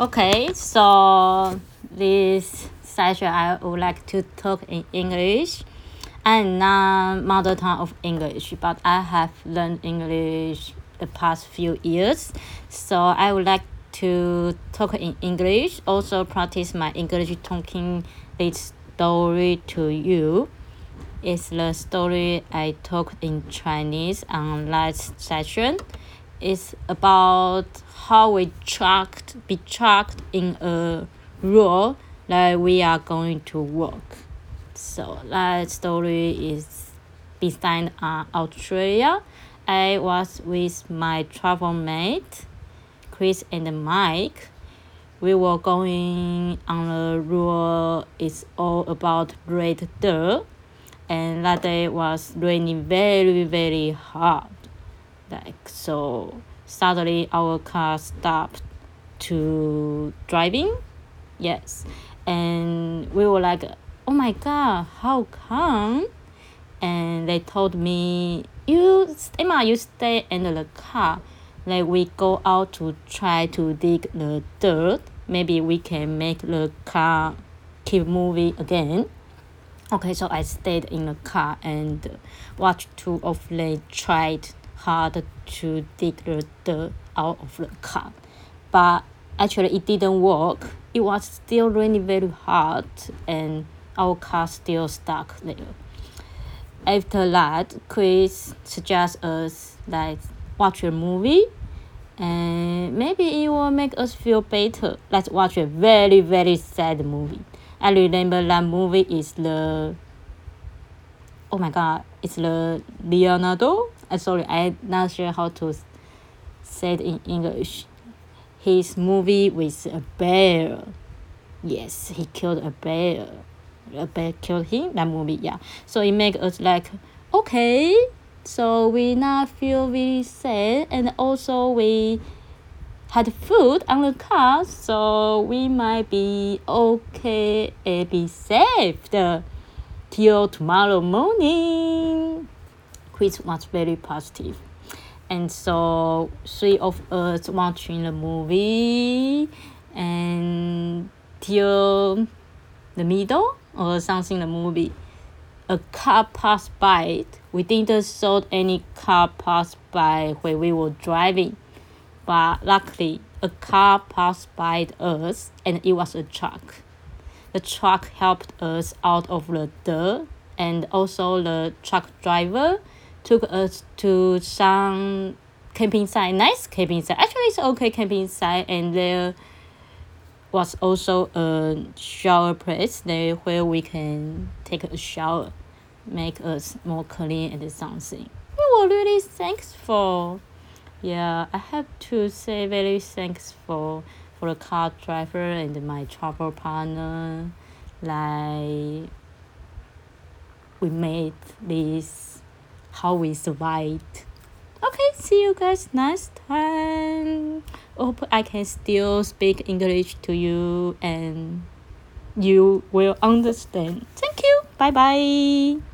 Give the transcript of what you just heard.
Okay, so this session I would like to talk in English. I'm not mother tongue of English, but I have learned English the past few years. So I would like to talk in English, also practice my English talking this story to you. It's the story I talked in Chinese on last session. It's about how we tracked be tracked in a role that we are going to work. So that story is beside uh, Australia. I was with my travel mate, Chris and Mike. We were going on a road. It's all about red dirt, and that day was raining very very hard. Like so, suddenly our car stopped to driving. Yes, and we were like, oh my god, how come? And they told me, you, Emma, you stay in the car. Like we go out to try to dig the dirt. Maybe we can make the car keep moving again. Okay, so I stayed in the car and watched two of them tried hard to dig the dirt out of the car. But actually it didn't work. It was still raining very hard and our car still stuck there. After that, Chris suggests us like watch a movie and maybe it will make us feel better. Let's watch a very very sad movie. I remember that movie is the oh my god, it's the Leonardo. I'm sorry, I'm not sure how to say it in English. His movie with a bear. Yes, he killed a bear a bear killed him that movie yeah so it make us like okay so we not feel really sad and also we had food on the car so we might be okay and be safe till tomorrow morning which was very positive. And so three of us watching the movie and till the middle or something the movie a car passed by. We didn't saw any car pass by where we were driving but luckily a car passed by us and it was a truck. The truck helped us out of the dirt and also the truck driver took us to some camping site nice camping site. Actually it's okay camping site and there was also a shower place there where we can take a shower make us more clean and something. We were really thankful yeah I have to say very thankful for the car driver and my travel partner. Like we made this how we survived okay see you guys next time hope I can still speak English to you and you will understand. Thank you. Bye bye.